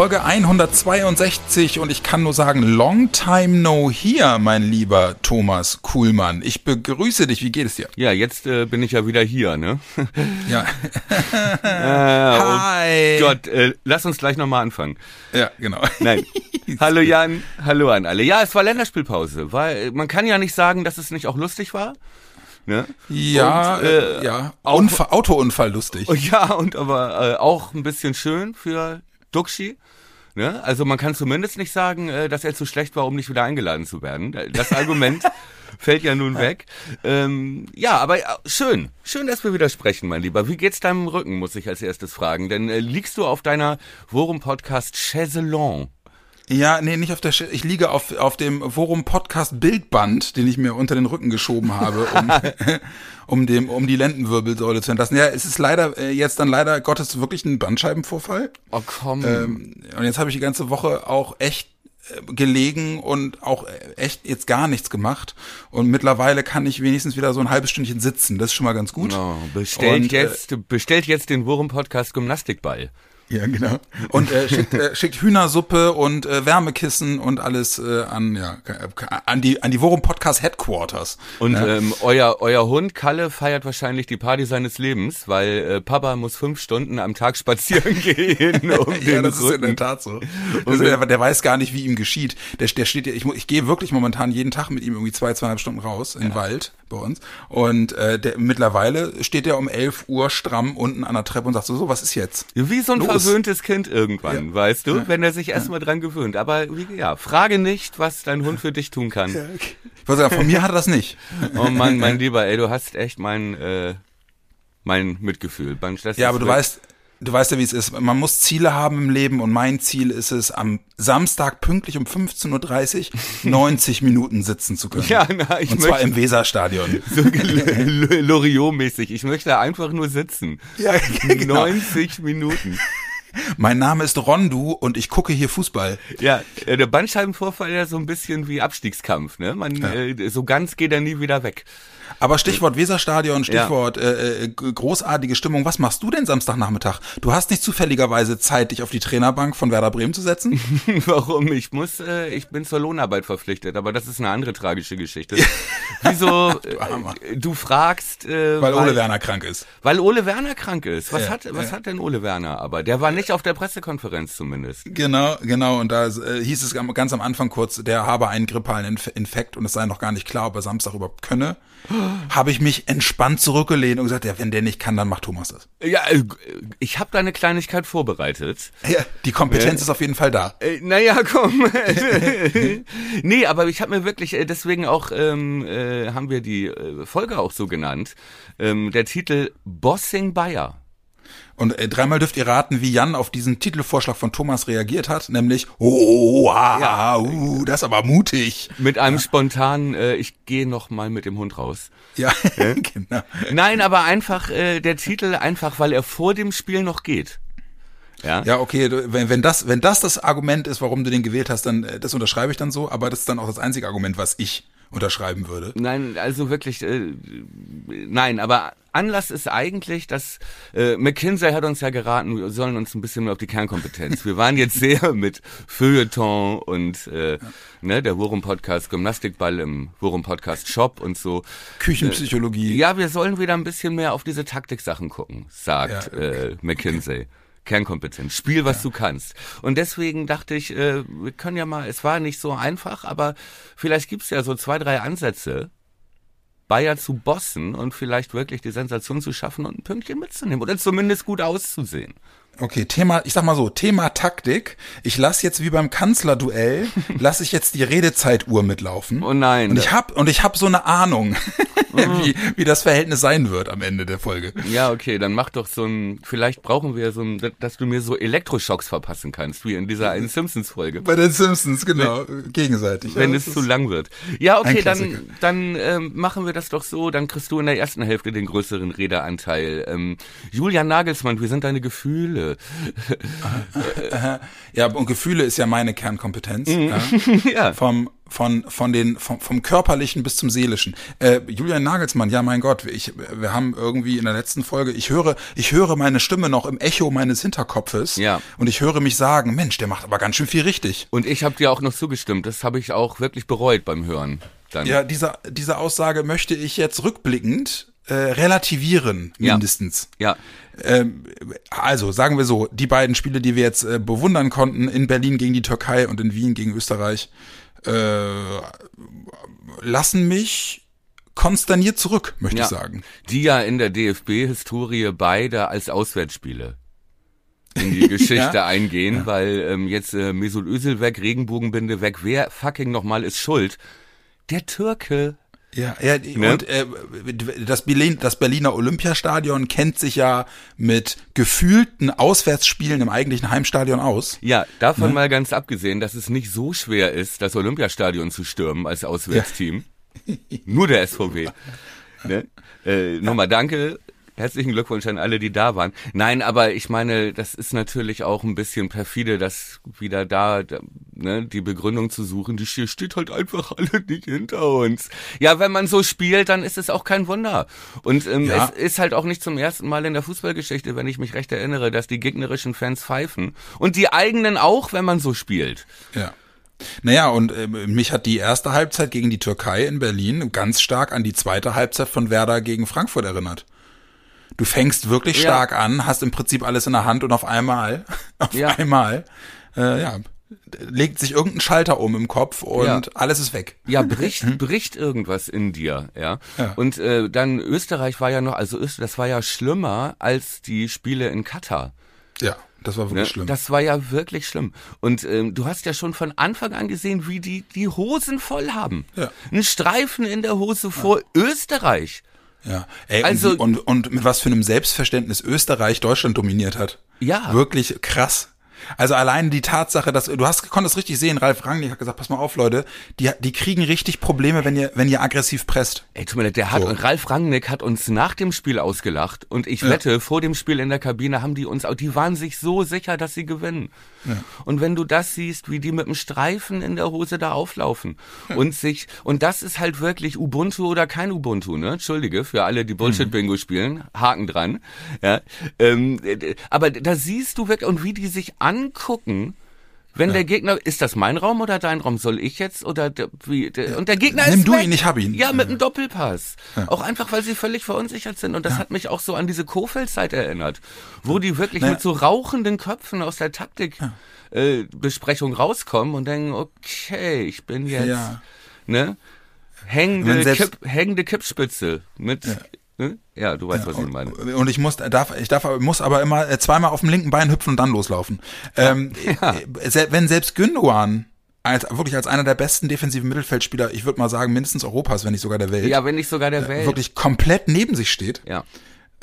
Folge 162 und ich kann nur sagen, long time no here, mein lieber Thomas Kuhlmann. Ich begrüße dich, wie geht es dir? Ja, jetzt äh, bin ich ja wieder hier, ne? Ja. äh, Hi. Oh Gott, äh, lass uns gleich nochmal anfangen. Ja, genau. Nein. hallo Jan, hallo an alle. Ja, es war Länderspielpause, weil man kann ja nicht sagen, dass es nicht auch lustig war. Ne? Ja, Und, äh, äh, ja. Unfall, Autounfall lustig. Ja, und aber äh, auch ein bisschen schön für Duxi. Ne? Also man kann zumindest nicht sagen, äh, dass er zu schlecht war, um nicht wieder eingeladen zu werden. Das Argument fällt ja nun weg. Ähm, ja, aber äh, schön. Schön, dass wir wieder sprechen, mein Lieber. Wie geht's deinem Rücken, muss ich als erstes fragen. Denn äh, liegst du auf deiner Worum-Podcast Chaiselon? Ja, nee, nicht auf der, Sch ich liege auf, auf dem Forum Podcast Bildband, den ich mir unter den Rücken geschoben habe, um, um dem, um die Lendenwirbelsäule zu entlassen. Ja, es ist leider, äh, jetzt dann leider Gottes wirklich ein Bandscheibenvorfall. Oh komm. Ähm, und jetzt habe ich die ganze Woche auch echt äh, gelegen und auch äh, echt jetzt gar nichts gemacht. Und mittlerweile kann ich wenigstens wieder so ein halbes Stündchen sitzen. Das ist schon mal ganz gut. oh, bestellt, Und, jetzt, bestellt jetzt den Worum-Podcast Gymnastikball. Ja, genau. Und äh, schickt, äh, schickt Hühnersuppe und äh, Wärmekissen und alles äh, an ja an die an die Worum Podcast Headquarters. Und ja. ähm, euer, euer Hund Kalle feiert wahrscheinlich die Party seines Lebens, weil äh, Papa muss fünf Stunden am Tag spazieren gehen. Um ja, den das ist in Rücken. der Tat so. Also, der, der weiß gar nicht, wie ihm geschieht. Der, der steht ja, ich, ich gehe wirklich momentan jeden Tag mit ihm irgendwie zwei, zweieinhalb Stunden raus in den Wald bei uns. Und äh, der, mittlerweile steht er um 11 Uhr stramm unten an der Treppe und sagt so, so was ist jetzt? Wie so ein Los. Verwöhntes Kind irgendwann, Ja. weißt du, wenn er sich erstmal dran gewöhnt. Aber ja, frage nicht, was dein Hund für dich tun kann. Ich wollte sagen, von mir hat er das nicht. Oh Mann, mein Lieber, ey, du hast echt mein, äh, mein Mitgefühl. Ja, aber du weißt, du weißt ja, wie es ist. Man muss Ziele haben im Leben und mein Ziel ist es, am Samstag pünktlich um 15.30 Uhr 90 Minuten sitzen zu können. Ja, na, ich und zwar möchte- im Weserstadion. so Loriot-mäßig. Ich möchte einfach nur sitzen. Ja, genau. 90 Minuten. Mein Name ist Rondu und ich gucke hier Fußball. Ja, äh, der Bandscheibenvorfall ja so ein bisschen wie Abstiegskampf, ne? Man, äh, so ganz geht er nie wieder weg. Aber Stichwort Weserstadion, Stichwort äh, äh, g- großartige Stimmung. Was machst du denn Samstagnachmittag? Du hast nicht zufälligerweise Zeit, dich auf die Trainerbank von Werder Bremen zu setzen? Warum? Ich muss, äh, ich bin zur Lohnarbeit verpflichtet, aber das ist eine andere tragische Geschichte. Wieso? Armer. Äh, du fragst, äh, Weil Ole Werner krank ist. Weil Ole Werner krank ist. Was Ja, hat, was ja. hat denn Ole Werner? Aber der war nicht auf der Pressekonferenz zumindest. Genau, genau. Und da äh, hieß es ganz am Anfang kurz, der habe einen grippalen Inf Infekt und es sei noch gar nicht klar, ob er Samstag überhaupt könne. Habe ich mich entspannt zurückgelehnt und gesagt, ja, wenn der nicht kann, dann macht Thomas das. Ja, äh, ich habe da eine Kleinigkeit vorbereitet. Ja, die Kompetenz ist auf jeden Fall da. Äh, naja, komm. nee, aber ich habe mir wirklich, äh, deswegen auch, ähm, äh, haben wir die äh, Folge auch so genannt. Ähm, der Titel Bossing Bayer. Und äh, dreimal dürft ihr raten, wie Jan auf diesen Titelvorschlag von Thomas reagiert hat, nämlich, oh, ah, uh, das ist aber mutig. Mit einem spontanen, äh, ich gehe noch mal mit dem Hund raus. Ja, genau. Nein, aber einfach äh, der Titel, einfach weil er vor dem Spiel noch geht. Ja. Ja, okay, wenn, wenn, das, wenn das das Argument ist, warum du den gewählt hast, dann äh, das unterschreibe ich dann so, aber das ist dann auch das einzige Argument, was ich unterschreiben würde. Nein, also wirklich, äh, nein, aber Anlass ist eigentlich, dass äh, McKinsey hat uns ja geraten, wir sollen uns ein bisschen mehr auf die Kernkompetenz. Wir waren jetzt sehr mit Feuilleton und äh, ne, der Worum-Podcast Gymnastikball im Worum-Podcast Shop und so. Küchenpsychologie. Ja, wir sollen wieder ein bisschen mehr auf diese Taktiksachen gucken, sagt Ja, äh, McKinsey. Kernkompetenz. Spiel, was du kannst. Und deswegen dachte ich, äh, wir können ja mal, es war nicht so einfach, aber vielleicht gibt's ja so zwei, drei Ansätze, Bayer zu bossen und vielleicht wirklich die Sensation zu schaffen und ein Pünktchen mitzunehmen oder zumindest gut auszusehen. Okay, Thema, ich sag mal so, Thema Taktik. Ich lasse jetzt wie beim Kanzlerduell, lasse ich jetzt die Redezeituhr mitlaufen. Oh nein. Und ich hab und ich hab so eine Ahnung, wie, wie das Verhältnis sein wird am Ende der Folge. Ja, okay, dann mach doch so ein, vielleicht brauchen wir so ein, dass du mir so Elektroschocks verpassen kannst, wie in dieser einen Simpsons-Folge. Bei den Simpsons, genau, gegenseitig. Wenn ja, es zu lang wird. Ja, okay, dann, dann ähm, machen wir das doch so. Dann kriegst du in der ersten Hälfte den größeren Redeanteil. Ähm, Julian Nagelsmann, wir sind deine Gefühle. Ja, und Gefühle ist ja meine Kernkompetenz. Mhm. Ja. ja. Vom, von, von den, vom, vom körperlichen bis zum seelischen. Äh, Julian Nagelsmann, ja mein Gott, ich, wir haben irgendwie in der letzten Folge, ich höre, ich höre meine Stimme noch im Echo meines Hinterkopfes. Ja. Und ich höre mich sagen, Mensch, der macht aber ganz schön viel richtig. Und ich habe dir auch noch zugestimmt. Das habe ich auch wirklich bereut beim Hören. Dann. Ja, diese, diese Aussage möchte ich jetzt rückblickend äh, relativieren, Ja. mindestens. Ja. Ähm, also, sagen wir so, die beiden Spiele, die wir jetzt äh, bewundern konnten, in Berlin gegen die Türkei und in Wien gegen Österreich, äh, lassen mich konsterniert zurück, möchte ja. ich sagen. Die ja in der DFB-Historie beide als Auswärtsspiele in die Geschichte Ja. eingehen, weil ähm, jetzt äh, Mesut Özil weg, Regenbogenbinde weg, wer fucking nochmal ist schuld? Der Türke. Ja, ja Ne? und äh, das, Berlin, das Berliner Olympiastadion kennt sich ja mit gefühlten Auswärtsspielen im eigentlichen Heimstadion aus. Ja, davon Ne? mal ganz abgesehen, dass es nicht so schwer ist, das Olympiastadion zu stürmen als Auswärtsteam. Nur der SVW. Ne? Äh, nochmal danke. Herzlichen Glückwunsch an alle, die da waren. Nein, aber ich meine, das ist natürlich auch ein bisschen perfide, das wieder da, da ne, die Begründung zu suchen. Die hier steht halt einfach alle nicht hinter uns. Ja, wenn man so spielt, dann ist es auch kein Wunder. Und ähm, Ja. es ist halt auch nicht zum ersten Mal in der Fußballgeschichte, wenn ich mich recht erinnere, dass die gegnerischen Fans pfeifen. Und die eigenen auch, wenn man so spielt. Ja. Naja, und äh, mich hat die erste Halbzeit gegen die Türkei in Berlin ganz stark an die zweite Halbzeit von Werder gegen Frankfurt erinnert. Du fängst wirklich Ja. stark an, hast im Prinzip alles in der Hand und auf einmal, auf Ja. einmal, äh, ja, legt sich irgendein Schalter um im Kopf und Ja. alles ist weg. Ja, bricht, bricht irgendwas in dir, ja. Ja. Und äh, dann Österreich war ja noch, also Öst, das war ja schlimmer als die Spiele in Katar. Ja, das war Ne? wirklich schlimm. Das war ja wirklich schlimm. Und ähm, du hast ja schon von Anfang an gesehen, wie die die Hosen voll haben. Ja. Ein Streifen in der Hose vor Österreich. Ja, ey, Also- und, und, und mit was für einem Selbstverständnis Österreich Deutschland dominiert hat. Ja. Wirklich krass. Also allein die Tatsache, dass du hast konntest richtig sehen, Ralf Rangnick hat gesagt, pass mal auf, Leute, die, die kriegen richtig Probleme, wenn ihr wenn ihr aggressiv presst. Ey, tut mir leid, der hat, So. Ralf Rangnick hat uns nach dem Spiel ausgelacht und ich wette, vor dem Spiel in der Kabine haben die uns, auch- die waren sich so sicher, dass sie gewinnen. Und wenn du das siehst, wie die mit dem Streifen in der Hose da auflaufen und sich, und das ist halt wirklich Ubuntu oder kein Ubuntu, ne? Entschuldige, für alle, die Bullshit-Bingo spielen, Haken dran, ja. Ähm, äh, aber da siehst du wirklich, und wie die sich angucken, wenn der Gegner, ist das mein Raum oder dein Raum? Soll ich jetzt oder der, wie? Der, und der Gegner Nimm ist du weg. ihn, ich hab ihn. Ja, mit einem Doppelpass. Auch einfach, weil sie völlig verunsichert sind. Und das hat mich auch so an diese Kofeld-Zeit erinnert, wo die wirklich mit so rauchenden Köpfen aus der Taktik äh, rauskommen und denken, okay, ich bin jetzt, Ja. ne? Hängende, Kipp, hängende Kippspitze mit, ja, ne? ja du weißt, was ich meine. Und ich muss darf ich darf muss aber immer äh, zweimal auf dem linken Bein hüpfen und dann loslaufen. Ähm, äh, se- wenn selbst Gündogan als wirklich als einer der besten defensiven Mittelfeldspieler, ich würde mal sagen mindestens Europas, wenn nicht sogar der Welt, Ja, wenn nicht sogar der Welt. wirklich komplett neben sich steht, Ja.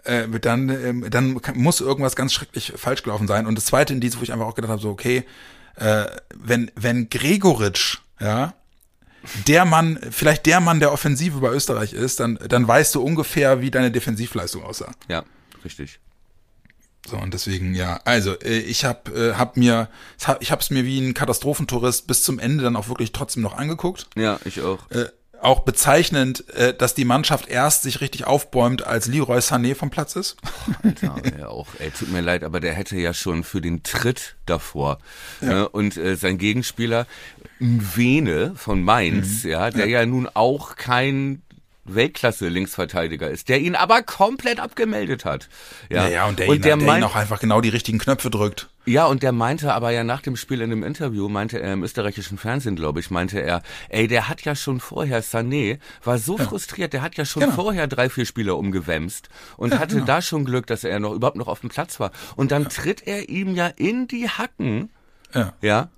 äh, dann, ähm, dann muss irgendwas ganz schrecklich falsch gelaufen sein. Und das zweite Indiz, wo ich einfach auch gedacht habe, so, okay, äh, wenn, wenn Gregoritsch, ja, der Mann, vielleicht der Mann der Offensive bei Österreich ist, dann, dann weißt du ungefähr, wie deine Defensivleistung aussah. Ja, richtig. So, und deswegen, ja, also äh, ich habe äh, hab mir, ich habe es mir wie ein Katastrophentourist bis zum Ende dann auch wirklich trotzdem noch angeguckt. Ja, ich auch. Äh, auch bezeichnend, äh, dass die Mannschaft erst sich richtig aufbäumt, als Leroy Sané vom Platz ist. Alter, ja, auch, ey, tut mir leid, aber der hätte ja schon für den Tritt davor. Ne? Und äh, sein Gegenspieler, Vene von Mainz, Mhm. ja, der ja. nun auch kein Weltklasse-Linksverteidiger ist, der ihn aber komplett abgemeldet hat. Ja, Ja, ja und der, und ihn, der, der, ihn auch einfach genau die richtigen Knöpfe drückt. Ja, und der meinte aber ja nach dem Spiel in dem Interview, meinte er im österreichischen Fernsehen, glaube ich, meinte er, ey, der hat ja schon vorher, Sané war so frustriert, der hat ja schon Genau. vorher drei, vier Spieler umgewämst und hatte da schon Glück, dass er noch überhaupt noch auf dem Platz war. Und dann tritt er ihm ja in die Hacken, Ja. ja.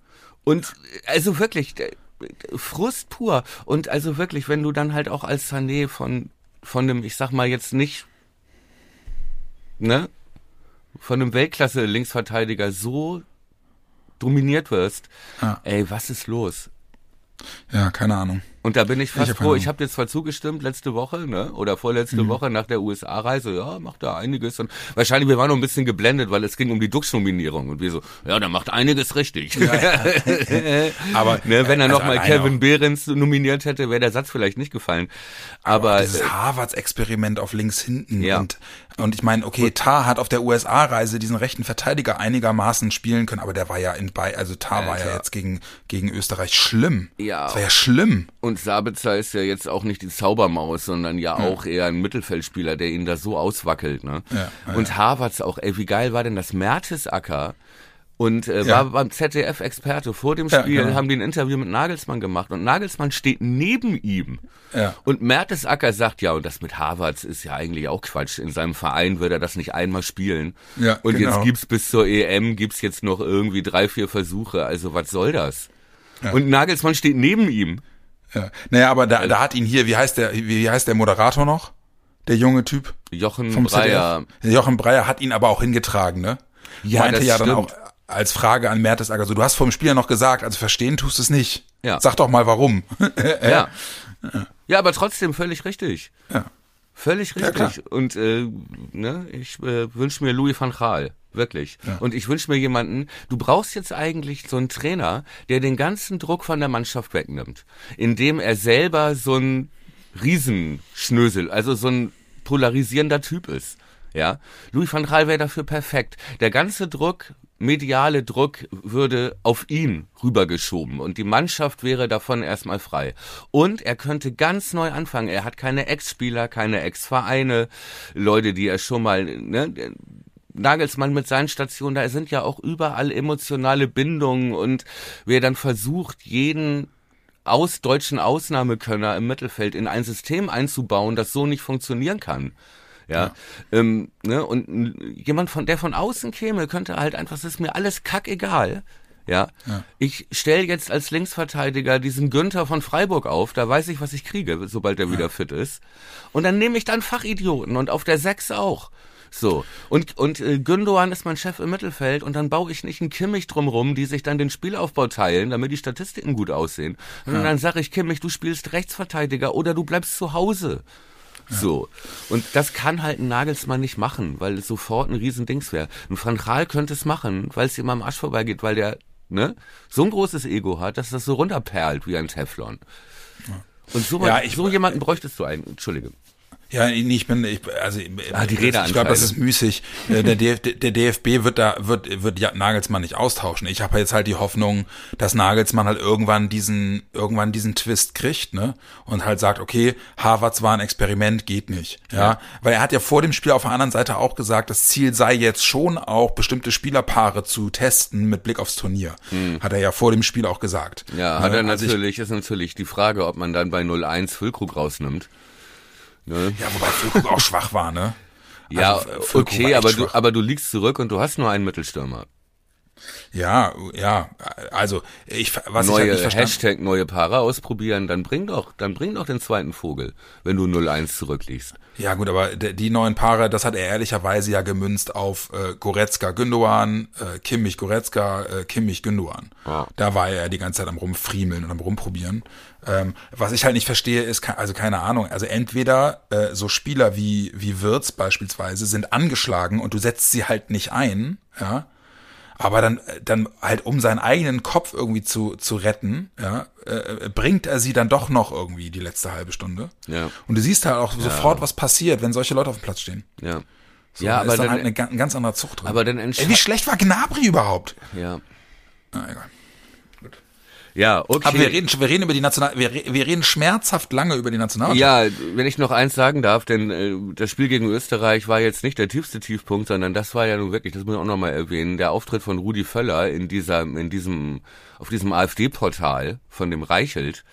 Und also wirklich, Frust pur. Und also wirklich, wenn du dann halt auch als Sané von, von dem, ich sag mal jetzt nicht, ne, von einem Weltklasse-Linksverteidiger so dominiert wirst, Ja. ey, was ist los? Ja, keine Ahnung. Und da bin ich fast hab froh. Ich habe dir zwar zugestimmt letzte Woche, ne, oder vorletzte Mhm. Woche nach der USA-Reise, ja, macht da einiges. Und wahrscheinlich, wir waren noch ein bisschen geblendet, weil es ging um die Dux-Nominierung. Und wir so, ja, der macht einiges richtig. Aber ne, wenn er also noch mal alleine Kevin Behrens nominiert hätte, wäre der Satz vielleicht nicht gefallen. Aber, dieses äh, Harvards-Experiment auf links hinten Ja. und und ich meine, okay, Tar hat auf der USA-Reise diesen rechten Verteidiger einigermaßen spielen können, aber der war ja in bei, also Tar war ja jetzt gegen gegen Österreich schlimm. Ja. das war ja schlimm. Und Sabitzer ist ja jetzt auch nicht die Zaubermaus, sondern ja auch eher ein Mittelfeldspieler, der ihn da so auswackelt. Ne? Ja, ja, und Harvards auch, ey, wie geil war denn das Mertesacker? Und äh, Ja. war beim ZDF-Experte vor dem Ja, Spiel, genau. haben die ein Interview mit Nagelsmann gemacht und Nagelsmann steht neben ihm. Ja. Und Mertesacker sagt, ja, und das mit Harvards ist ja eigentlich auch Quatsch. In seinem Verein würde er das nicht einmal spielen. Ja, und genau. jetzt gibt's bis zur EM, gibt's jetzt noch irgendwie drei, vier Versuche. Also was soll das? Und Nagelsmann steht neben ihm. Ja. Naja, aber da, da hat ihn hier, wie heißt der, wie, heißt der Moderator noch? Der junge Typ Jochen vom Breyer. ZDF. Jochen Breyer hat ihn aber auch hingetragen, ne? Ja, Meinte das ja dann stimmt. auch als Frage an Mertesacker, so, du hast vor dem Spiel ja noch gesagt, also verstehen tust du es nicht. Ja. Sag doch mal warum. Ja. Ja, aber trotzdem völlig richtig. Ja. Völlig Ja, richtig. und äh, ne, ich äh, wünsche mir Louis van Gaal. Wirklich. Und ich wünsche mir jemanden, du brauchst jetzt eigentlich so einen Trainer, der den ganzen Druck von der Mannschaft wegnimmt, indem er selber so ein Riesenschnösel, also so ein polarisierender Typ ist. Ja, Louis van Gaal wäre dafür perfekt. Der ganze Druck, mediale Druck würde auf ihn rübergeschoben und die Mannschaft wäre davon erstmal frei. Und er könnte ganz neu anfangen. Er hat keine Ex-Spieler, keine Ex-Vereine, Leute, die er schon mal, ne, Nagelsmann mit seinen Stationen, da sind ja auch überall emotionale Bindungen und wer dann versucht, jeden aus deutschen Ausnahmekönner im Mittelfeld in ein System einzubauen, das so nicht funktionieren kann. Ja, Ähm, ne, und jemand von der von außen käme, könnte halt einfach, es ist mir alles kackegal. Ja, ich stelle jetzt als Linksverteidiger diesen Günther von Freiburg auf, da weiß ich, was ich kriege, sobald er wieder fit ist. Und dann nehme ich dann Fachidioten und auf der Sechs auch. So. Und, und äh, Gündogan ist mein Chef im Mittelfeld und dann baue ich nicht einen Kimmich drumrum, die sich dann den Spielaufbau teilen, damit die Statistiken gut aussehen. Und dann sage ich, Kimmich, du spielst Rechtsverteidiger oder du bleibst zu Hause. So. Und das kann halt ein Nagelsmann nicht machen, weil es sofort ein Riesendings wäre. Ein Van Gaal könnte es machen, weil es ihm am Arsch vorbeigeht, weil der, ne, so ein großes Ego hat, dass das so runterperlt wie ein Teflon. Und so, Ja, ich- so jemanden bräuchtest du einen. Entschuldige. Ja, ich bin, ich, also Ah, die ich Redeanteile. glaube, das ist müßig. Äh, Der, DF, der DFB wird da wird wird ja Nagelsmann nicht austauschen. Ich habe jetzt halt die Hoffnung, dass Nagelsmann halt irgendwann diesen irgendwann diesen Twist kriegt, ne? Und halt sagt, okay, Harvards war ein Experiment, geht nicht. Ja, weil er hat ja vor dem Spiel auf der anderen Seite auch gesagt, das Ziel sei jetzt schon auch bestimmte Spielerpaare zu testen mit Blick aufs Turnier. Hat er ja vor dem Spiel auch gesagt. Ja, hat Ne? er Also ich- natürlich, ist natürlich die Frage, ob man dann bei 0-1 Füllkrug rausnimmt. Ne? Ja, wobei Füllkrug auch schwach war, ne? Ja, Also, Füllkrug war okay, aber du, aber du liegst zurück und du hast nur einen Mittelstürmer. Ja, ja, also ich was ich halt Neue nicht verstanden Hashtag neue Paare ausprobieren, dann bring doch, dann bring doch den zweiten Vogel, wenn du 0-1 zurückliegst. Ja gut, aber die neuen Paare, das hat er ehrlicherweise ja gemünzt auf äh, Goretzka Gündogan, äh, Kimmich Goretzka, äh, Kimmich Gündogan. Ja. Da war er die ganze Zeit am rumfriemeln und am rumprobieren. Ähm, was ich halt nicht verstehe, ist, also keine Ahnung, also entweder äh, so Spieler wie wie Wirtz beispielsweise sind angeschlagen und du setzt sie halt nicht ein, ja. Aber dann, äh, dann halt um seinen eigenen Kopf irgendwie zu, zu retten, ja, äh, bringt er sie dann doch noch irgendwie die letzte halbe Stunde. Ja. Und du siehst halt auch sofort, was passiert, wenn solche Leute auf dem Platz stehen. Ja. So, ja, aber ist dann, dann, halt eine, ein ganz anderer Zucht drin. aber dann Ey, wie schlecht war Gnabry überhaupt? ja. Na, egal. Ja, okay. Aber wir reden, wir reden über die National, wir, wir reden schmerzhaft lange über die Nationalmannschaft. Ja, wenn ich noch eins sagen darf, denn äh, das Spiel gegen Österreich war jetzt nicht der tiefste Tiefpunkt, sondern das war ja nun wirklich, das muss ich auch nochmal erwähnen, der Auftritt von Rudi Völler in dieser, in diesem, auf diesem AfD-Portal von dem Reichelt,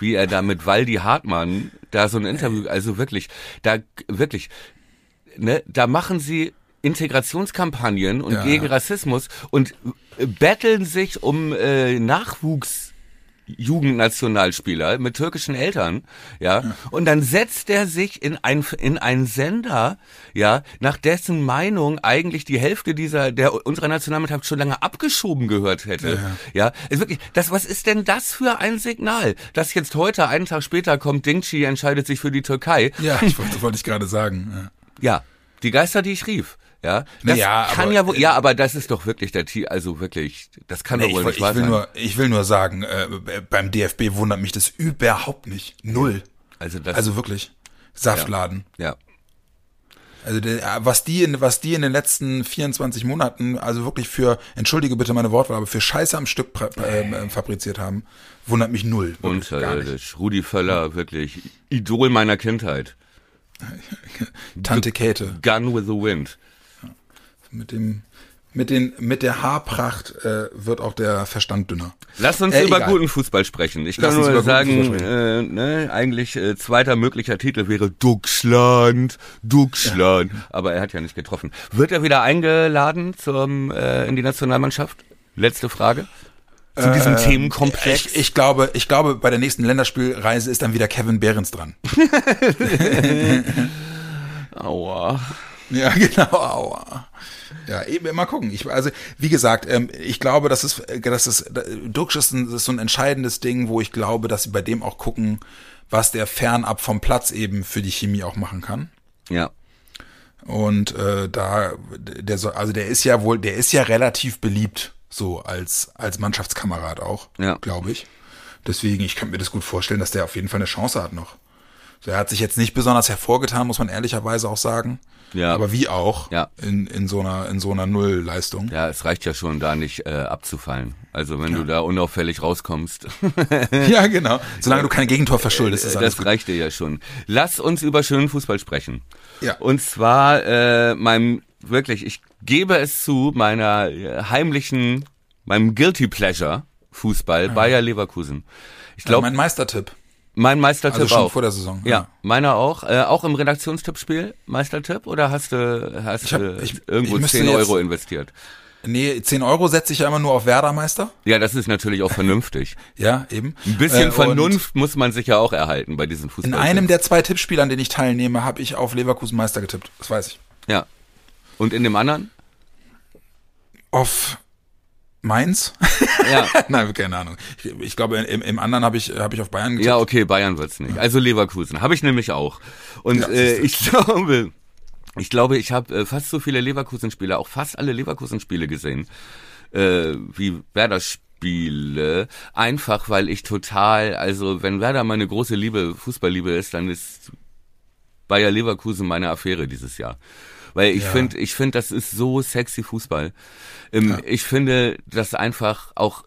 wie er da mit Waldi Hartmann da so ein Interview, also wirklich, da wirklich, ne, da machen sie Integrationskampagnen und Ja. gegen Rassismus und äh, betteln sich um äh, Nachwuchs Jugendnationalspieler mit türkischen Eltern, ja, und dann setzt er sich in ein in einen Sender, ja, nach dessen Meinung eigentlich die Hälfte dieser der unserer Nationalmannschaft schon lange abgeschoben gehört hätte, ja, ist wirklich, das was ist denn das für ein Signal, dass jetzt heute einen Tag später kommt Dingchi entscheidet sich für die Türkei, Ja, ich wollte, wollte ich gerade sagen. Ja. ja, die Geister, die ich rief. Ja, das Ja, kann aber- ja wohl, ja, aber das ist doch wirklich der T, also wirklich, das kann Nee, doch ich, wohl woll- nicht ich, wahr will sein. nur, ich will nur sagen, äh, beim DFB wundert mich das überhaupt nicht. Null. also das, Also wirklich. Saftladen. ja, Also der, was die in was die in den letzten 24 Monaten also wirklich für entschuldige bitte meine Wortwahl, aber für Scheiße am Stück ähm, äh, fabriziert haben, wundert mich null. Unterirdisch. Rudi Völler, wirklich Idol meiner Kindheit. Tante Käthe Gun with the Wind. Mit dem mit den mit der Haarpracht äh, wird auch der Verstand dünner. Lass uns Äh, über egal. guten Fußball sprechen. Ich kann Lass uns nur sagen, äh, ne, eigentlich äh, zweiter möglicher Titel wäre Duxland, Duxland. Aber er hat ja nicht getroffen. Wird er wieder eingeladen zum äh, in die Nationalmannschaft? Letzte Frage. Zu diesem Themenkomplex. Ich, ich glaube, ich glaube, bei der nächsten Länderspielreise ist dann wieder Kevin Behrens dran. Aua. Ja, genau. Aua. Ja, eben mal gucken. Ich, also, wie gesagt, ähm, ich glaube, das ist, das ist, Duxch ist, ein, ist so ein entscheidendes Ding, wo ich glaube, dass sie bei dem auch gucken, was der fernab vom Platz eben für die Chemie auch machen kann. Ja. Und äh, da, der soll, also der ist ja wohl, der ist ja relativ beliebt, so als als Mannschaftskamerad auch, Ja. glaube ich. Deswegen, ich kann mir das gut vorstellen, dass der auf jeden Fall eine Chance hat noch. So, er hat sich jetzt nicht besonders hervorgetan, muss man ehrlicherweise auch sagen. Ja. Aber wie auch Ja. in, in so einer in so einer Nullleistung. Ja, es reicht ja schon, da nicht äh, abzufallen. Also wenn du da unauffällig rauskommst, Ja, genau. Solange du kein Gegentor verschuldest, ist alles das gut. reicht dir ja schon. Lass uns über schönen Fußball sprechen. Ja. Und zwar äh, meinem, wirklich, ich gebe es zu, meiner äh, heimlichen, meinem Guilty Pleasure Fußball, Bayer Leverkusen. Ich Ja, glaube, mein Meistertipp. Mein Meistertipp Also schon auch. vor der Saison. Ja, meiner auch. Äh, auch im Redaktionstippspiel Meistertipp oder hast du hast Ich hab- du ich- irgendwo ich müsste 10 Euro jetzt- investiert? Nee, 10 Euro setze ich ja immer nur auf Werder-Meister. Ja, das ist natürlich auch vernünftig. Ja, eben. Ein bisschen Äh, Vernunft muss man sich ja auch erhalten bei diesen In Fußball. einem der zwei Tippspiele, an denen ich teilnehme, habe ich auf Leverkusen Meister getippt. Das weiß ich. Ja. Und in dem anderen? Auf Mainz? Ja. Nein, keine Ahnung. Ich, ich glaube, im, im anderen habe ich, habe ich auf Bayern getippt. Ja, okay, Bayern wird's nicht. Also Leverkusen. Habe ich nämlich auch. Und Ja, äh, ich glaube, ich glaube, ich habe äh, fast so viele Leverkusen-Spiele, auch fast alle Leverkusen-Spiele gesehen, äh, wie Werder-Spiele. Einfach, weil ich total, also wenn Werder meine große Liebe, Fußballliebe ist, dann ist Bayer Leverkusen meine Affäre dieses Jahr. Weil ich Ja. finde, ich finde, das ist so sexy Fußball. Ähm, Ich finde, dass einfach auch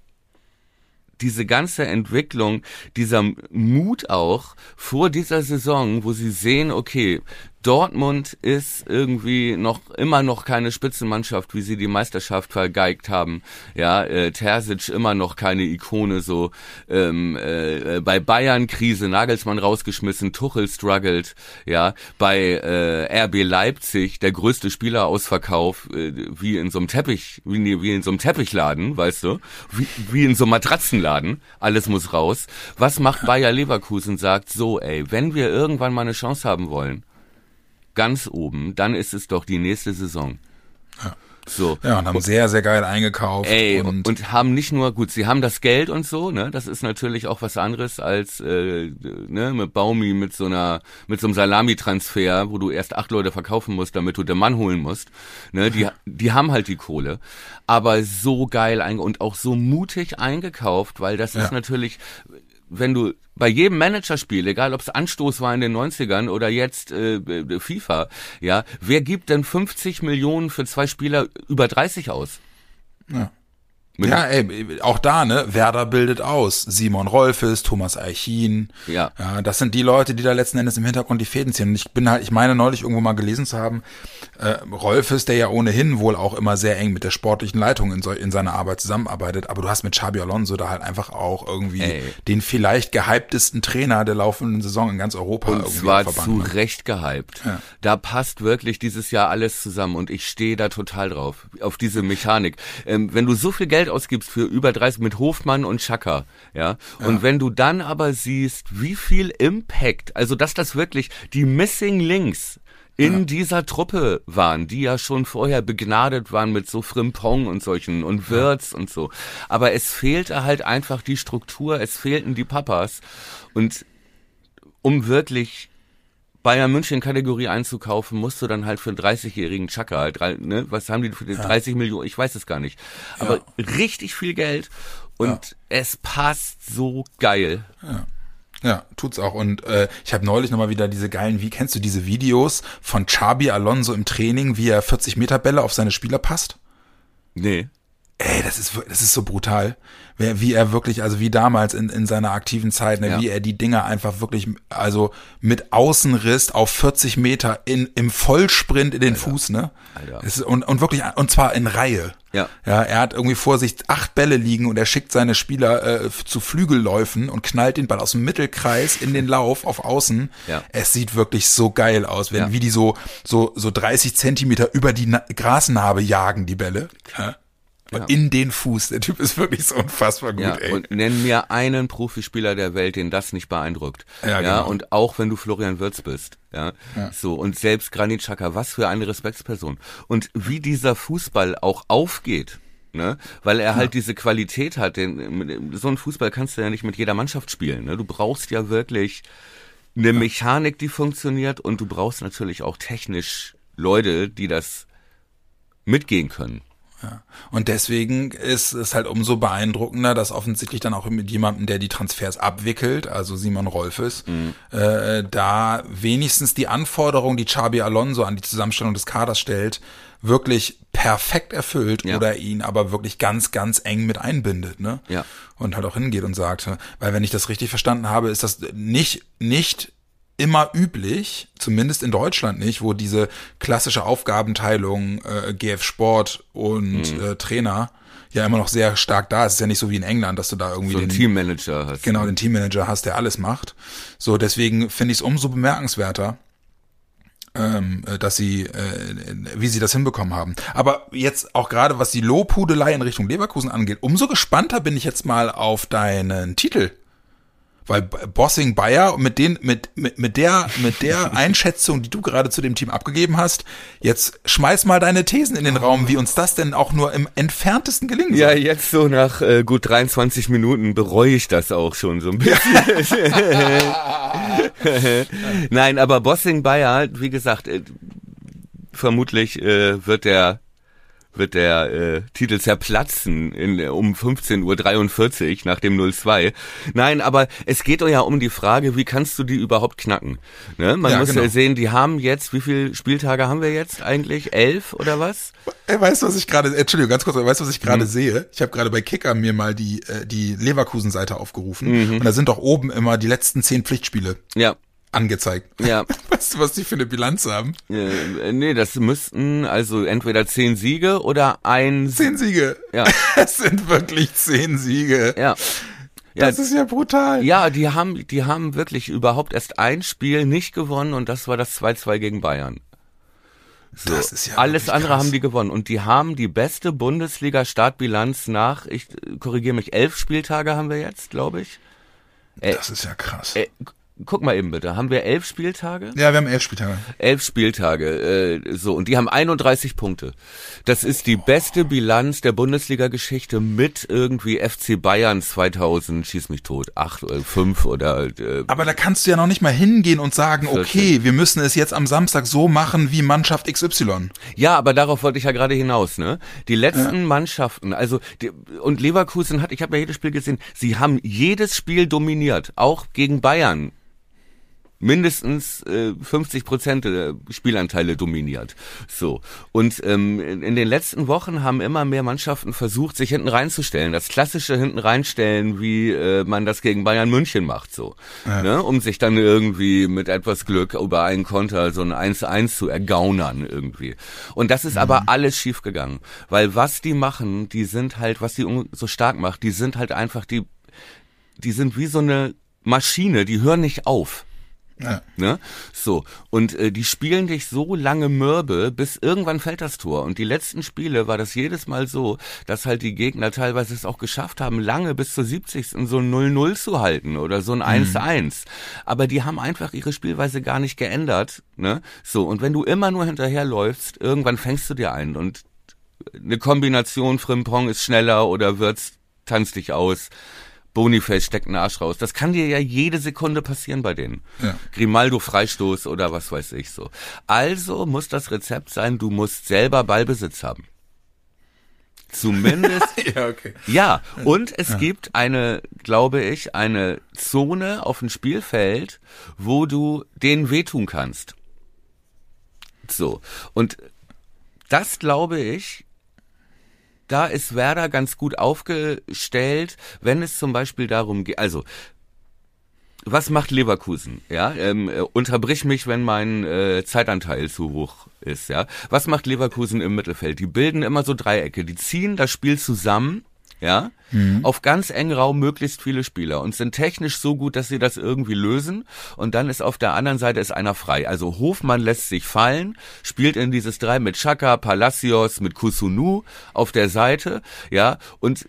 diese ganze Entwicklung, dieser Mut auch vor dieser Saison, wo sie sehen, okay, Dortmund ist irgendwie noch immer noch keine Spitzenmannschaft, wie sie die Meisterschaft vergeigt haben. Ja, äh, Terzic immer noch keine Ikone so. Ähm, äh, bei Bayern Krise, Nagelsmann rausgeschmissen, Tuchel struggled. Ja, bei äh, RB Leipzig der größte Spielerausverkauf äh, wie in so einem Teppich, wie, wie in so einem Teppichladen, weißt du, wie, wie in so einem Matratzenladen. Alles muss raus. Was macht Bayer Leverkusen? Sagt so, ey, wenn wir irgendwann mal eine Chance haben wollen, ganz oben, dann ist es doch die nächste Saison. So. Ja, und haben sehr, sehr geil eingekauft. Ey, und, und, haben nicht nur, gut, sie haben das Geld und so, ne, das ist natürlich auch was anderes als, äh, ne, mit Baumi, mit so einer, mit so einem Salami-Transfer, wo du erst acht Leute verkaufen musst, damit du den Mann holen musst, ne, die, die haben halt die Kohle, aber so geil einge und auch so mutig eingekauft, weil das Ja. ist natürlich, wenn du bei jedem Managerspiel, egal ob es Anstoß war in den 90ern oder jetzt äh, äh, FIFA, ja, wer gibt denn 50 Millionen für zwei Spieler über 30 aus? ja. Ja, ey, auch da, ne? Werder bildet aus. Simon Rolfes, Thomas Eichin. Ja. Ja, das sind die Leute, die da letzten Endes im Hintergrund die Fäden ziehen. Und ich bin halt, ich meine neulich irgendwo mal gelesen zu haben, äh, Rolfes, der ja ohnehin wohl auch immer sehr eng mit der sportlichen Leitung in, so, in seiner Arbeit zusammenarbeitet, aber du hast mit Xabi Alonso da halt einfach auch irgendwie Ey. den vielleicht gehyptesten Trainer der laufenden Saison in ganz Europa Und irgendwie zwar zu ne? Recht gehypt. Ja. Da passt wirklich dieses Jahr alles zusammen und ich stehe da total drauf, auf diese Mechanik. Ähm, wenn du so viel Geld ausgibst für über 30 mit Hofmann und Chaka, ja, und wenn du dann aber siehst, wie viel Impact, also dass das wirklich die Missing Links in dieser Truppe waren, die ja schon vorher begnadet waren mit so Frimpong und solchen und Wirtz und so. Aber es fehlte halt einfach die Struktur, es fehlten die Papas. Und um wirklich Bayern München Kategorie einzukaufen, musst du dann halt für einen 30-jährigen Chaka, drei, ne, was haben die für die 30 Millionen, ich weiß es gar nicht. Aber richtig viel Geld und es passt so geil. Ja, tut's auch. Und äh, ich habe neulich nochmal wieder diese geilen, wie kennst du diese Videos von Xabi Alonso im Training, wie er 40 Meter Bälle auf seine Spieler passt? Nee. Ey, das ist, das ist so brutal. Wie er wirklich, also wie damals in, in seiner aktiven Zeit, ne, Ja. wie er die Dinger einfach wirklich, also mit Außenriss auf 40 Meter in, im Vollsprint in den Fuß, ne? Alter. Ist, und, und wirklich, und zwar in Reihe. Ja. Ja, er hat irgendwie vor sich acht Bälle liegen und er schickt seine Spieler äh, zu Flügelläufen und knallt den Ball aus dem Mittelkreis in den Lauf auf Außen. Ja. Es sieht wirklich so geil aus, wenn Ja. wie die so so so 30 Zentimeter über die Na Grasnarbe jagen die Bälle. Ja. Ja. In den Fuß. Der Typ ist wirklich so unfassbar gut, Ja, ey. und nenn mir einen Profispieler der Welt, den das nicht beeindruckt. Ja, genau. und auch wenn du Florian Wirtz bist. Ja, so. Und selbst Granit Xhaka, was für eine Respektsperson. Und wie dieser Fußball auch aufgeht. Ne? Weil er halt diese Qualität hat, den, so einen Fußball kannst du ja nicht mit jeder Mannschaft spielen. Ne? Du brauchst ja wirklich eine Mechanik, die funktioniert und du brauchst natürlich auch technisch Leute, die das mitgehen können. Und deswegen ist es halt umso beeindruckender, dass offensichtlich dann auch mit jemandem, der die Transfers abwickelt, also Simon Rolfes, Mhm. äh, da wenigstens die Anforderungen, die Xabi Alonso an die Zusammenstellung des Kaders stellt, wirklich perfekt erfüllt Ja. oder ihn aber wirklich ganz, ganz eng mit einbindet, ne? Ja. Und halt auch hingeht und sagt, weil wenn ich das richtig verstanden habe, ist das nicht, nicht immer üblich, zumindest in Deutschland nicht, wo diese klassische Aufgabenteilung äh, GF Sport und Mhm. äh, Trainer ja immer noch sehr stark da ist. Es ist ja nicht so wie in England, dass du da irgendwie So den, Teammanager hast. genau den Teammanager hast, der alles macht. So, deswegen finde ich es umso bemerkenswerter, ähm, äh, dass sie, äh, wie sie das hinbekommen haben. Aber jetzt auch gerade was die Lobhudelei in Richtung Leverkusen angeht, umso gespannter bin ich jetzt mal auf deinen Titel. Weil Bossing Bayer mit den mit mit mit der mit der Einschätzung, die du gerade zu dem Team abgegeben hast, jetzt schmeiß mal deine Thesen in den Raum, wie uns das denn auch nur im entferntesten gelingen Ja, soll. jetzt so nach äh, gut 23 Minuten bereue ich das auch schon so ein bisschen. Nein, aber Bossing Bayer, wie gesagt, äh, vermutlich äh, wird der wird der äh, Titel zerplatzen in, um 15.43 Uhr nach dem 02. Nein, aber es geht doch ja um die Frage, wie kannst du die überhaupt knacken? Ne? Man Ja, muss genau. ja sehen, die haben jetzt, wie viele Spieltage haben wir jetzt eigentlich? Elf oder was? Weißt du, was ich gerade, Entschuldigung, ganz kurz, weißt du, was ich Mhm. gerade sehe? Ich habe gerade bei Kicker mir mal die, äh, die Leverkusen-Seite aufgerufen Mhm. und da sind doch oben immer die letzten zehn Pflichtspiele Ja, angezeigt. ja. Weißt du, was die für eine Bilanz haben? Äh, nee, das müssten also entweder zehn Siege oder ein Zehn Siege. Ja. Es sind wirklich zehn Siege. Ja. Ja, Das ist ja brutal. ja, die haben die haben wirklich überhaupt erst ein Spiel nicht gewonnen und das war das 2-2 gegen Bayern. So, Das ist ja alles andere krass. haben die gewonnen und die haben die beste Bundesliga Startbilanz nach ich korrigiere mich elf Spieltage haben wir jetzt, glaube ich. Das ist ja krass. Äh, guck mal eben bitte, haben wir elf Spieltage? Ja, wir haben elf Spieltage. Elf Spieltage, äh, so, und die haben 31 Punkte. Das ist die beste Bilanz der Bundesliga-Geschichte mit irgendwie FC Bayern 2000, schieß mich tot, acht oder fünf oder, äh, Aber da kannst du ja noch nicht mal hingehen und sagen, okay, wir müssen es jetzt am Samstag so machen wie Mannschaft XY. ja, aber darauf wollte ich ja gerade hinaus, ne? Die letzten Mannschaften, also, die, und Leverkusen hat, ich habe ja jedes Spiel gesehen, sie haben jedes Spiel dominiert, auch gegen Bayern. Mindestens äh, 50 Prozent der Spielanteile dominiert. So. Und ähm, in, in den letzten Wochen haben immer mehr Mannschaften versucht, sich hinten reinzustellen. Das klassische hinten reinstellen, wie äh, man das gegen Bayern München macht, so. Ja. Ne? Um sich dann irgendwie mit etwas Glück über einen Konter so ein 1-1 zu ergaunern irgendwie. Und das ist mhm. aber alles schief gegangen. Weil was die machen, die sind halt, was die so stark macht, die sind halt einfach die, die sind wie so eine Maschine, die hören nicht auf. Ja. Ne? So. Und äh, die spielen dich so lange mürbe, bis irgendwann fällt das Tor. Und die letzten Spiele war das jedes Mal so, dass halt die Gegner teilweise es auch geschafft haben, lange bis zur 70. so ein 0-0 zu halten oder so ein 1-1. Mhm. Aber die haben einfach ihre Spielweise gar nicht geändert. Ne? So. Und wenn du immer nur hinterherläufst, irgendwann fängst du dir ein. Und eine Kombination Frimpong ist schneller oder wird's tanzt dich aus. Boniface steckt einen Arsch raus. Das kann dir ja jede Sekunde passieren bei denen. Ja. Grimaldo Freistoß oder was weiß ich so. Also muss das Rezept sein, du musst selber Ballbesitz haben. Zumindest. ja, okay. Ja, und es ja. gibt eine, glaube ich, eine Zone auf dem Spielfeld, wo du denen wehtun kannst. So. Und das, glaube ich, da ist Werder ganz gut aufgestellt, wenn es zum Beispiel darum geht, also was macht Leverkusen? Ja, ähm, äh, unterbrich mich, wenn mein äh, Zeitanteil zu hoch ist. Ja, was macht Leverkusen im Mittelfeld? Die bilden immer so Dreiecke. Die ziehen das Spiel zusammen ja, mhm. auf ganz engen Raum möglichst viele Spieler und sind technisch so gut, dass sie das irgendwie lösen und dann ist auf der anderen Seite ist einer frei. Also Hofmann lässt sich fallen, spielt in dieses Drei mit Chaka, Palacios, mit Kusunu auf der Seite, ja, und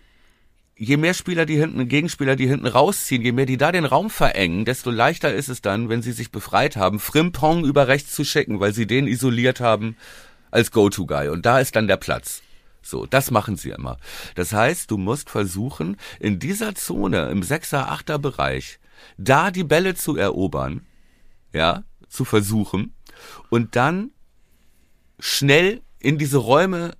je mehr Spieler die hinten, Gegenspieler, die hinten rausziehen, je mehr die da den Raum verengen, desto leichter ist es dann, wenn sie sich befreit haben, Frimpong über rechts zu schicken, weil sie den isoliert haben als Go-To-Guy. Und da ist dann der Platz. So, das machen sie immer. Das heißt, du musst versuchen, in dieser Zone, im 6er, 8er Bereich, da die Bälle zu erobern, ja, zu versuchen und dann schnell in diese Räume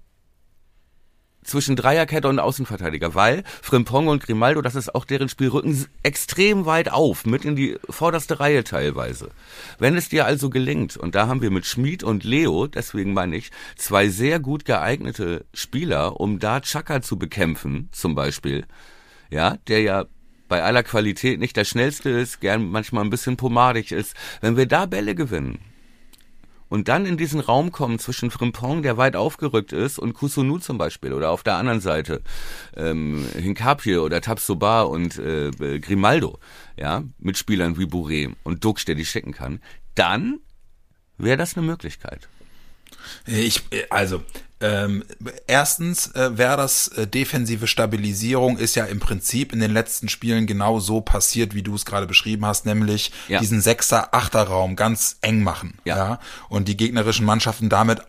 zwischen Dreierkette und Außenverteidiger, weil Frimpong und Grimaldo, das ist auch deren Spiel, rücken extrem weit auf, mit in die vorderste Reihe teilweise. Wenn es dir also gelingt, und da haben wir mit Schmid und Leo, deswegen meine ich, zwei sehr gut geeignete Spieler, um da Chaka zu bekämpfen, zum Beispiel, ja, der ja bei aller Qualität nicht der schnellste ist, gern manchmal ein bisschen pomadig ist. Wenn wir da Bälle gewinnen, und dann in diesen Raum kommen zwischen Frimpong, der weit aufgerückt ist, und Kusunu zum Beispiel oder auf der anderen Seite ähm, Hinkapie oder Tabsoba und äh, Grimaldo, ja, mit Spielern wie Bourré und Dux, der die schicken kann, dann wäre das eine Möglichkeit. Ich, also, ähm, erstens, äh, Werders äh, defensive Stabilisierung ist ja im Prinzip in den letzten Spielen genau so passiert, wie du es gerade beschrieben hast, nämlich ja. diesen Sechser, Achter Raum ganz eng machen, ja. ja, und die gegnerischen Mannschaften damit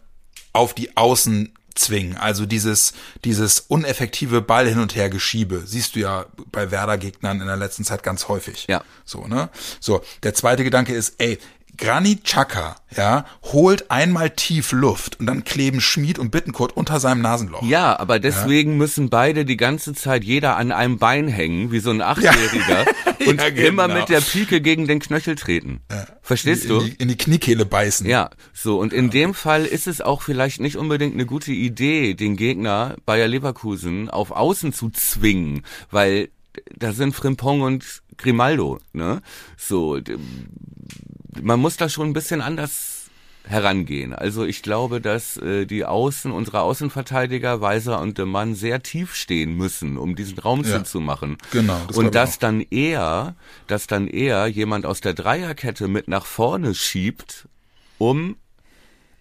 auf die Außen zwingen. Also dieses, dieses uneffektive Ball hin und her Geschiebe siehst du ja bei Werder-Gegnern in der letzten Zeit ganz häufig. Ja. So, ne? So. Der zweite Gedanke ist, ey, Granit Xhaka, ja, holt einmal tief Luft und dann kleben Schmied und Bittenkurt unter seinem Nasenloch. Ja, aber deswegen ja. müssen beide die ganze Zeit jeder an einem Bein hängen, wie so ein Achtjähriger, ja. und ja, genau. immer mit der Pike gegen den Knöchel treten. Verstehst in, du? In die, in die Kniekehle beißen. Ja, so, und in dem Fall ist es auch vielleicht nicht unbedingt eine gute Idee, den Gegner Bayer Leverkusen auf Außen zu zwingen, weil da sind Frimpong und Grimaldo, ne? So, man muss da schon ein bisschen anders herangehen. Also ich glaube, dass äh, die Außen, unsere Außenverteidiger, Weiser und De Mann sehr tief stehen müssen, um diesen Raum ja, zu machen. Genau. Das und dass dann eher, dass dann eher jemand aus der Dreierkette mit nach vorne schiebt, um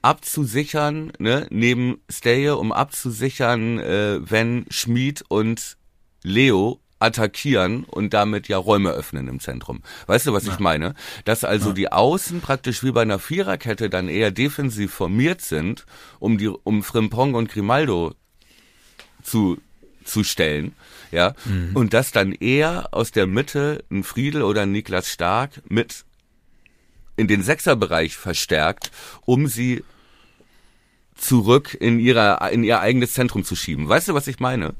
abzusichern, ne, neben Steje, um abzusichern, äh, wenn Schmid und Leo attackieren und damit ja Räume öffnen im Zentrum. Weißt du, was ja. ich meine? Dass also ja. die Außen praktisch wie bei einer Viererkette dann eher defensiv formiert sind, um die, um Frimpong und Grimaldo zu, zu stellen, ja, mhm. und dass dann eher aus der Mitte ein Friedel oder ein Niklas Stark mit in den Sechserbereich verstärkt, um sie zurück in ihrer in ihr eigenes Zentrum zu schieben. Weißt du, was ich meine?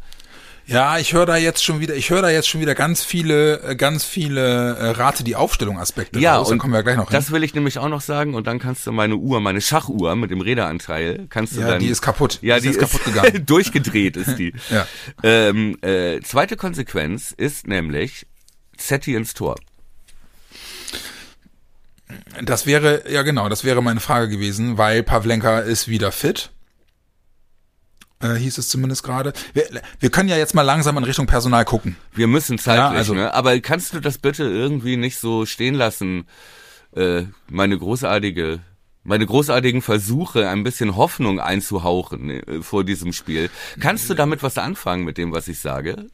Ja, ich höre da jetzt schon wieder, ich höre da jetzt schon wieder ganz viele, äh, ganz viele äh, Rate die Aufstellung Aspekte Ja, raus. Da und kommen wir gleich noch das hin. will ich nämlich auch noch sagen und dann kannst du meine Uhr, meine Schachuhr mit dem Räderanteil, kannst du Ja, dann... die ist kaputt. Ja, Die die ist ist, kaputt gegangen. durchgedreht ist die. Ja. ähm, äh, zweite Konsequenz ist nämlich Zetti ins Tor. Das wäre, ja genau, das wäre meine Frage gewesen, weil Pavlenka ist wieder fit. Äh, hieß es zumindest gerade. Wir, wir können ja jetzt mal langsam in Richtung Personal gucken. Wir müssen zeitlich, Ja, also- ne? Aber kannst du das bitte irgendwie nicht so stehen lassen? Äh, meine großartige, meine großartigen Versuche, ein bisschen Hoffnung einzuhauchen äh, vor diesem Spiel. Kannst du damit was anfangen mit dem, was ich sage?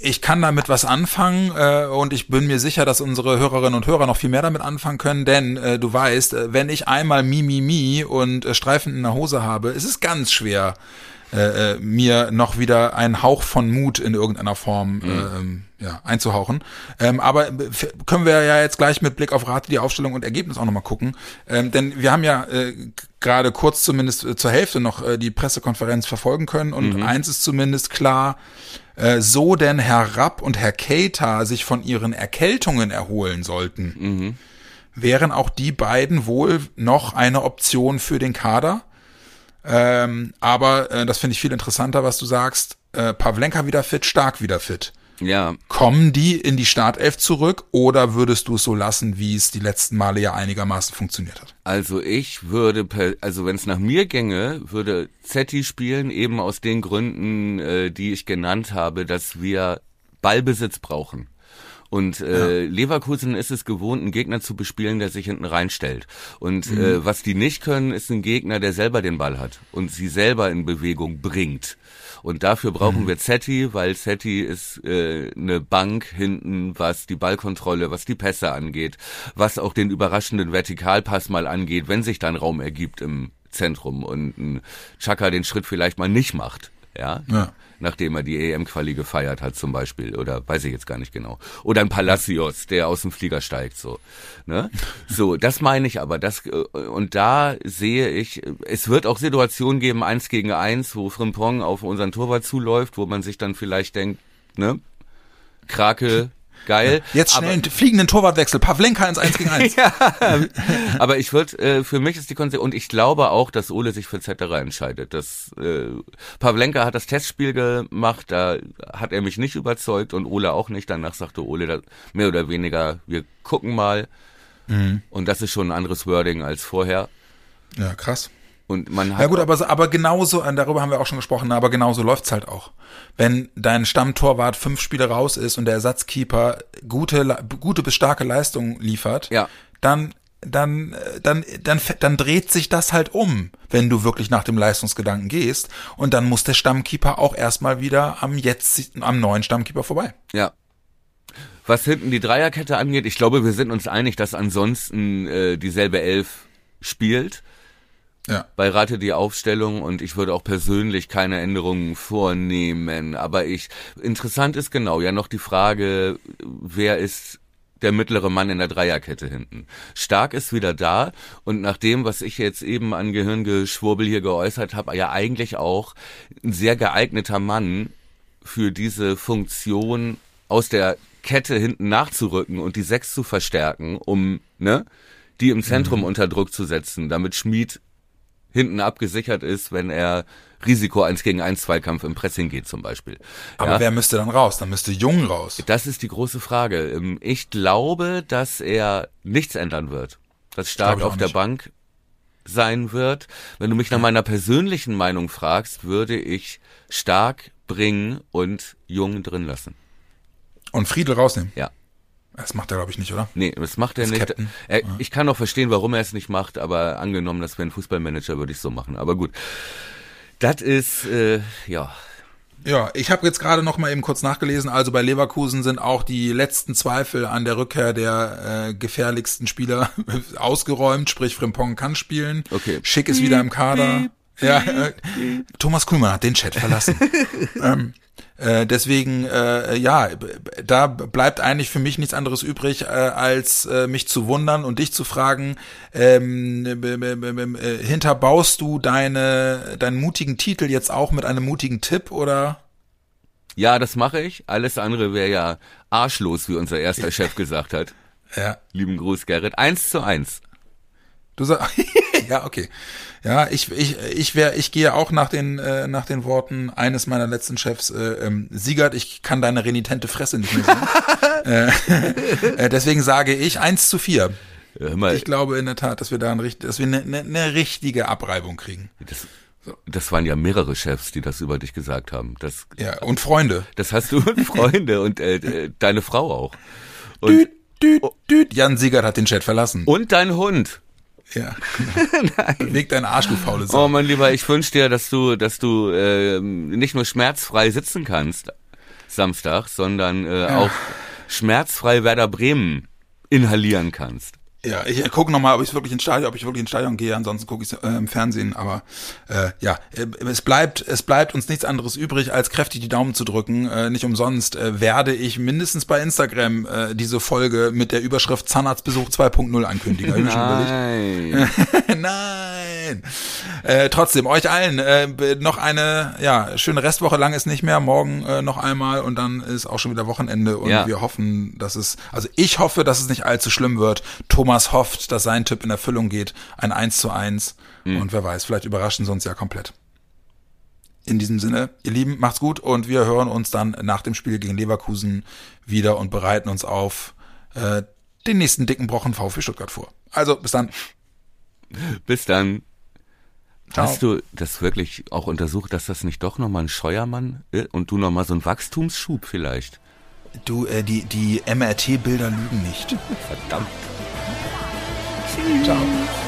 Ich kann damit was anfangen äh, und ich bin mir sicher, dass unsere Hörerinnen und Hörer noch viel mehr damit anfangen können, denn äh, du weißt, äh, wenn ich einmal Mi Mi Mi und äh, Streifen in der Hose habe, ist es ganz schwer, äh, äh, mir noch wieder einen Hauch von Mut in irgendeiner Form äh, ähm, ja, einzuhauchen. Ähm, aber f- können wir ja jetzt gleich mit Blick auf Rate die Aufstellung und Ergebnis auch nochmal gucken. Ähm, denn wir haben ja äh, gerade kurz zumindest äh, zur Hälfte noch äh, die Pressekonferenz verfolgen können und eins ist zumindest klar, äh, so denn Herr Rapp und Herr Keita sich von ihren Erkältungen erholen sollten, wären auch die beiden wohl noch eine Option für den Kader. Ähm, aber äh, das finde ich viel interessanter, was du sagst. Äh, Pavlenka wieder fit, Stark wieder fit. Ja, Kommen die in die Startelf zurück oder würdest du es so lassen, wie es die letzten Male ja einigermaßen funktioniert hat? Also ich würde, per, also wenn es nach mir ginge, würde Zetti spielen, eben aus den Gründen, äh, die ich genannt habe, dass wir Ballbesitz brauchen. Und äh, Leverkusen ist es gewohnt, einen Gegner zu bespielen, der sich hinten reinstellt. Und äh, was die nicht können, ist ein Gegner, der selber den Ball hat und sie selber in Bewegung bringt. Und dafür brauchen wir Zetti, weil Zetti ist äh, eine Bank hinten, was die Ballkontrolle, was die Pässe angeht, was auch den überraschenden Vertikalpass mal angeht, wenn sich dann Raum ergibt im Zentrum und ein Chaka den Schritt vielleicht mal nicht macht. Ja, Ja. Nachdem er die EM-Quali gefeiert hat zum Beispiel oder weiß ich jetzt gar nicht genau oder ein Palacios, der aus dem Flieger steigt so, ne? So, das meine ich aber, das äh, und da sehe ich, es wird auch Situationen geben eins gegen eins, wo Frimpong auf unseren Torwart zuläuft, wo man sich dann vielleicht denkt, ne? Krake, geil. Jetzt schnell aber, einen fliegenden Torwartwechsel. Pavlenka ins 1 gegen 1. aber ich würde, äh, für mich ist die Konsequenz, und ich glaube auch, dass Ole sich für Zetterer entscheidet. Das, äh, Pavlenka hat das Testspiel gemacht, da hat er mich nicht überzeugt und Ole auch nicht. Danach sagte Ole da, mehr oder weniger, wir gucken mal. Und das ist schon ein anderes Wording als vorher. Ja, krass. Und man hat Ja gut, aber, so- aber genauso, darüber haben wir auch schon gesprochen, aber genauso läuft's halt auch. Wenn dein Stammtorwart fünf Spiele raus ist und der Ersatzkeeper gute, gute bis starke Leistung liefert, Ja. dann, dann, dann, dann, dann dreht sich das halt um, wenn du wirklich nach dem Leistungsgedanken gehst. Und dann muss der Stammkeeper auch erstmal wieder am jetzt, am neuen Stammkeeper vorbei. Ja. Was hinten die Dreierkette angeht, ich glaube, wir sind uns einig, dass ansonsten äh, dieselbe Elf spielt. Ja. bei Rate die Aufstellung und ich würde auch persönlich keine Änderungen vornehmen. Aber ich, interessant ist genau ja noch die Frage, wer ist der mittlere Mann in der Dreierkette hinten. Stark ist wieder da und nach dem, was ich jetzt eben an Gehirngeschwurbel hier geäußert habe, ja eigentlich auch ein sehr geeigneter Mann für diese Funktion aus der Kette hinten nachzurücken und die Sechs zu verstärken, um ne, die im Zentrum unter Druck zu setzen, damit Schmied hinten abgesichert ist, wenn er Risiko 1 gegen 1 Zweikampf im Pressing geht zum Beispiel. Aber ja, wer müsste dann raus? Dann müsste Jung raus. das ist die große Frage. Ähm, Ich glaube, dass er nichts ändern wird. Dass Stark auf der nicht. Bank sein wird. Wenn du mich nach meiner persönlichen Meinung fragst, würde ich Stark bringen und Jung drin lassen. Und Friedel rausnehmen. Ja. Das macht er, glaube ich, nicht, oder? Nee, das macht er Als nicht. Er, Ich kann auch verstehen, warum er es nicht macht, aber angenommen, das wäre ein Fußballmanager, würde ich so machen. Aber gut. Das ist, äh, ja. Ja, ich habe jetzt gerade noch mal eben kurz nachgelesen. Also bei Leverkusen sind auch die letzten Zweifel an der Rückkehr der äh, gefährlichsten Spieler ausgeräumt. Sprich, Frimpong kann spielen. Okay. Schick ist wieder im Kader. Ja, äh, Thomas Kuhlmann hat den Chat verlassen. ähm, äh, deswegen, äh, ja, da bleibt eigentlich für mich nichts anderes übrig, äh, als äh, mich zu wundern und dich zu fragen, ähm, b- b- äh, hinterbaust du deine, deinen mutigen Titel jetzt auch mit einem mutigen Tipp oder? Ja, das mache ich. Alles andere wäre ja arschlos, wie unser erster Chef gesagt hat. Ja. Lieben Gruß, Gerrit. Eins zu eins. Du sagst, ja, okay. Ja, ich, ich, ich wäre, ich gehe auch nach den, äh, nach den Worten eines meiner letzten Chefs, äh, ähm, Siegert, ich kann deine renitente Fresse nicht mehr sehen. äh, äh, deswegen sage ich eins zu vier. Mal, Ich glaube in der Tat, dass wir da ein, dass wir eine, eine, eine richtige Abreibung kriegen. das, das waren ja mehrere Chefs, die das über dich gesagt haben. Das, Ja, und Freunde. das hast du und Freunde und äh, äh, deine Frau auch. Und, Düt, düt, düt. Jan Siegert hat den Chat verlassen. und dein Hund. Ja. Beweg deinen Arsch, du faule Oh Sau. mein Lieber, ich wünsche dir, dass du, dass du ähm, nicht nur schmerzfrei sitzen kannst Samstag, sondern äh, auch schmerzfrei Werder Bremen inhalieren kannst. Ja, ich gucke nochmal, ob ich wirklich ins Stadion, ob ich wirklich ins Stadion gehe, ansonsten gucke ich äh, im Fernsehen, aber äh, ja, äh, es bleibt, es bleibt uns nichts anderes übrig, als kräftig die Daumen zu drücken. Äh, nicht umsonst äh, werde ich mindestens bei Instagram äh, diese Folge mit der Überschrift Zahnarztbesuch 2.0 ankündigen. Nein. Nein. Äh, trotzdem, euch allen äh, noch eine ja, schöne Restwoche lang ist nicht mehr. Morgen äh, noch einmal und dann ist auch schon wieder Wochenende und Ja. wir hoffen, dass es, also ich hoffe, dass es nicht allzu schlimm wird. Thomas hofft, dass sein Tipp in Erfüllung geht. Ein 1 zu 1 und wer weiß, vielleicht überraschen sie uns ja komplett. In diesem Sinne, ihr Lieben, macht's gut und wir hören uns dann nach dem Spiel gegen Leverkusen wieder und bereiten uns auf äh, den nächsten dicken Brocken VfB Stuttgart vor. Also, bis dann. Bis dann. Ciao. Hast du das wirklich auch untersucht, dass das nicht doch nochmal ein Scheuermann ist und du nochmal so ein Wachstumsschub vielleicht? Du, äh, die, die MRT-Bilder lügen nicht. Verdammt. Don't.